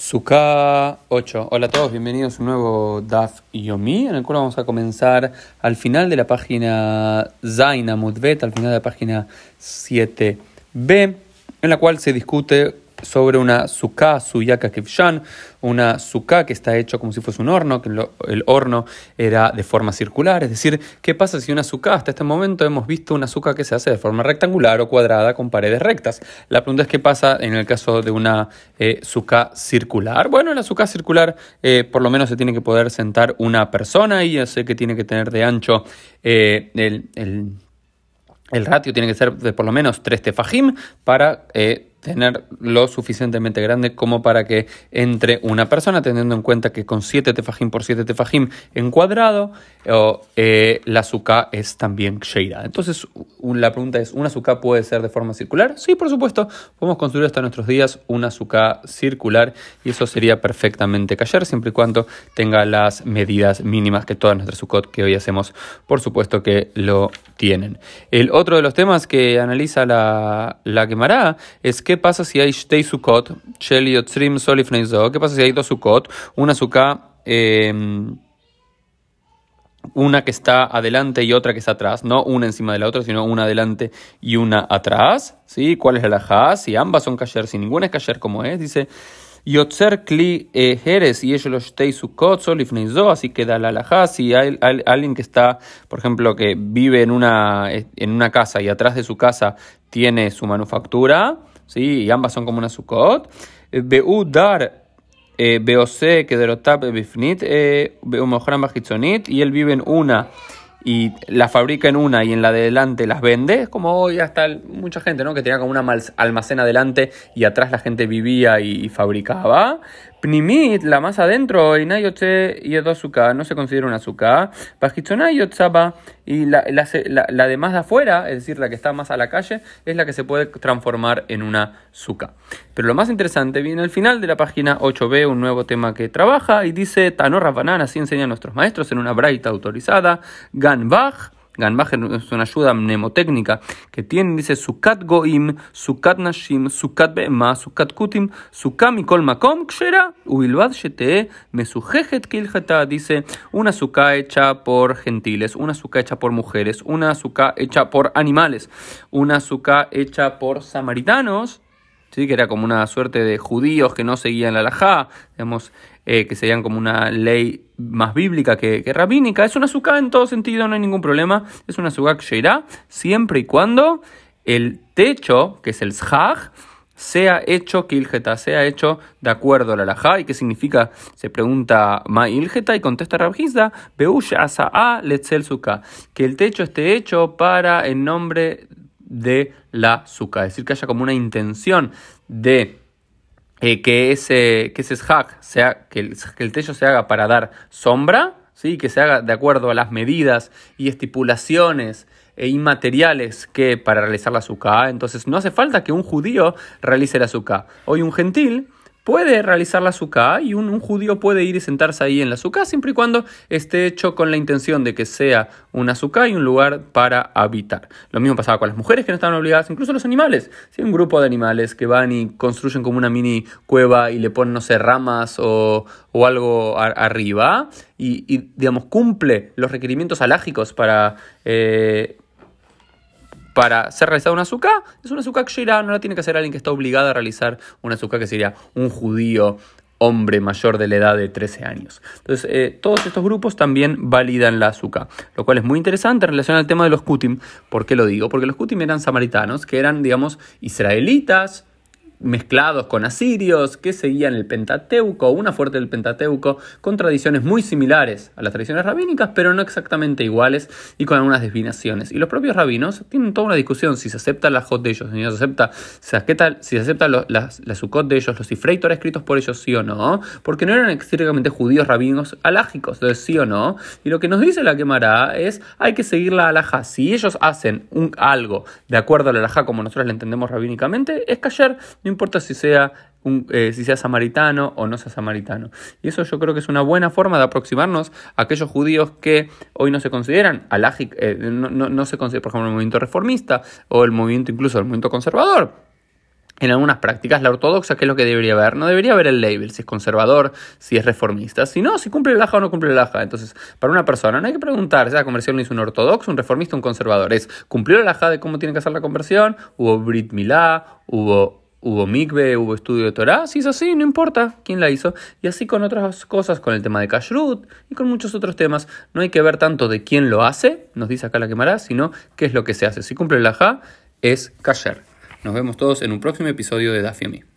Suka 8. Hola a todos, bienvenidos a un nuevo DAF Yomi, en el cual vamos a comenzar al final de la página Zaina Mudvet, al final de la página 7b, en la cual se discute sobre una suká suyaka kivshan, una suká que está hecho como si fuese un horno, que el horno era de forma circular, es decir, ¿qué pasa si una suká, hasta este momento hemos visto una suká que se hace de forma rectangular o cuadrada con paredes rectas? La pregunta es qué pasa en el caso de una eh, suká circular. Bueno, en la suká circular eh, por lo menos se tiene que poder sentar una persona y yo sé que tiene que tener de ancho eh, el, el, ratio tiene que ser de por lo menos 3 tefajim para tener lo suficientemente grande como para que entre una persona, teniendo en cuenta que con 7 tefajim por 7 tefajim en cuadrado, eh, la azúcar es también sheira. Entonces, la pregunta es, ¿una azúcar puede ser de forma circular? Sí, por supuesto, podemos construir hasta nuestros días una azúcar circular y eso sería perfectamente callar, siempre y cuando tenga las medidas mínimas que todas nuestras sucot que hoy hacemos, por supuesto que lo tienen. El otro de los temas que analiza la, la quemará es que ¿Qué pasa si hay Shtei Sukkot, ¿Qué pasa si hay dos Sukkot? Una Sukkah, em, una que está adelante y otra que está atrás, no una encima de la otra, sino una adelante y una atrás. ¿Sí? ¿Cuál es la alajá? Si ambas son kasher, si ninguna es kasher como es, dice Yotzer Kli Jerez y ellos los Shtei Sukkot así que da la alajá. Si hay, alguien que está, por ejemplo, que vive en una, en una casa y atrás de su casa tiene su manufactura, ¿sí? y ambas son como una Sukkot. Beu dar Beose Kederotab Bifnit, Beu Mojran Bajitzonit, y él vive en una y la fabrica en una y en la de delante las vende, es como hoy hasta mucha gente, ¿no? Que tenía como una almacén adelante y atrás la gente vivía y, fabricaba. Pnimit, la más adentro, y azúcar, no se considera un azúcar. Y la, la, la, de más de afuera, es decir, la que está más a la calle, es la que se puede transformar en una azúcar. Pero lo más interesante viene al final de la página 8b, un nuevo tema que trabaja y dice Tanor Rabanan, así enseñan nuestros maestros en una braita autorizada, Ganbach Ganbach es una ayuda mnemotécnica que tiene, dice, Sukat Goim, Sukat Nashim, Sukat Be'ema, Sukat Kutim, Sukam y Makom, Kshera, Uilbad Shete, Mesujejet Kiljeta, dice, una suka hecha por gentiles, una suka hecha por mujeres, una suka hecha por animales, una suka hecha por samaritanos, ¿sí? que era como una suerte de judíos que no seguían la halajá, digamos, eh, que serían como una ley más bíblica que, rabínica. Es una azúcar en todo sentido, no hay ningún problema. Es una azúcar que irá siempre y cuando el techo, que es el zhaj, sea hecho kilgeta, sea hecho de acuerdo a la halajá. ¿Y qué significa? Se pregunta ma ilgeta y contesta Rabjizda, beusha a letzel que el techo esté hecho para el nombre de la azúcar, es decir, que haya como una intención de eh, que ese, que ese sea, que el, techo se haga para dar sombra, ¿sí? que se haga de acuerdo a las medidas y estipulaciones e inmateriales que para realizar la azúcar. Entonces no hace falta que un judío realice la azúcar. Hoy un gentil puede realizar la suká y un, judío puede ir y sentarse ahí en la suká siempre y cuando esté hecho con la intención de que sea una suká y un lugar para habitar. Lo mismo pasaba con las mujeres que no estaban obligadas, incluso los animales. Si hay un grupo de animales que van y construyen como una mini cueva y le ponen, no sé, ramas o, algo arriba y, digamos, cumple los requerimientos alágicos para... Eh, para ser realizada una azúcar, es una azúcar que no la tiene que hacer alguien que está obligado a realizar una azúcar que sería un judío hombre mayor de la edad de 13 años. Entonces, eh, todos estos grupos también validan la azúcar, lo cual es muy interesante en relación al tema de los Kutim. ¿Por qué lo digo? Porque los Kutim eran samaritanos, que eran, digamos, israelitas, mezclados con asirios que seguían el Pentateuco, una fuerte del Pentateuco, con tradiciones muy similares a las tradiciones rabínicas, pero no exactamente iguales y con algunas desviaciones. Y los propios rabinos tienen toda una discusión si se acepta la Jot de ellos, si se acepta, se acepta, si se acepta las, la Sukkot de ellos, los Ifreitor escritos por ellos, sí o no, porque no eran estrictamente judíos rabinos alágicos, entonces sí o no. Y lo que nos dice la quemará es hay que seguir la alajá. Si ellos hacen un, algo de acuerdo a la alajá como nosotros la entendemos rabínicamente, es callar, importa si sea, eh, si sea samaritano o no sea samaritano. Y eso yo creo que es una buena forma de aproximarnos a aquellos judíos que hoy no se consideran alágicos, eh, no, no, no se considera, por ejemplo, el movimiento reformista o el movimiento incluso el movimiento conservador en algunas prácticas. La ortodoxa, ¿qué es lo que debería haber? No debería haber el label, si es conservador, si es reformista. Si no, si cumple el aja o no cumple el aja. Entonces, para una persona no hay que preguntar la conversión lo hizo un ortodoxo, un reformista, un conservador. Es, ¿cumplió el aja de cómo tiene que hacer la conversión? ¿Hubo Brit Milá? ¿Hubo Hubo mikve, hubo estudio de Torah, si es así, no importa quién la hizo. Y así con otras cosas, con el tema de Kashrut y con muchos otros temas. No hay que ver tanto de quién lo hace, nos dice acá la quemará, sino qué es lo que se hace. Si cumple el ajá, es kasher. Nos vemos todos en un próximo episodio de Dafyomi.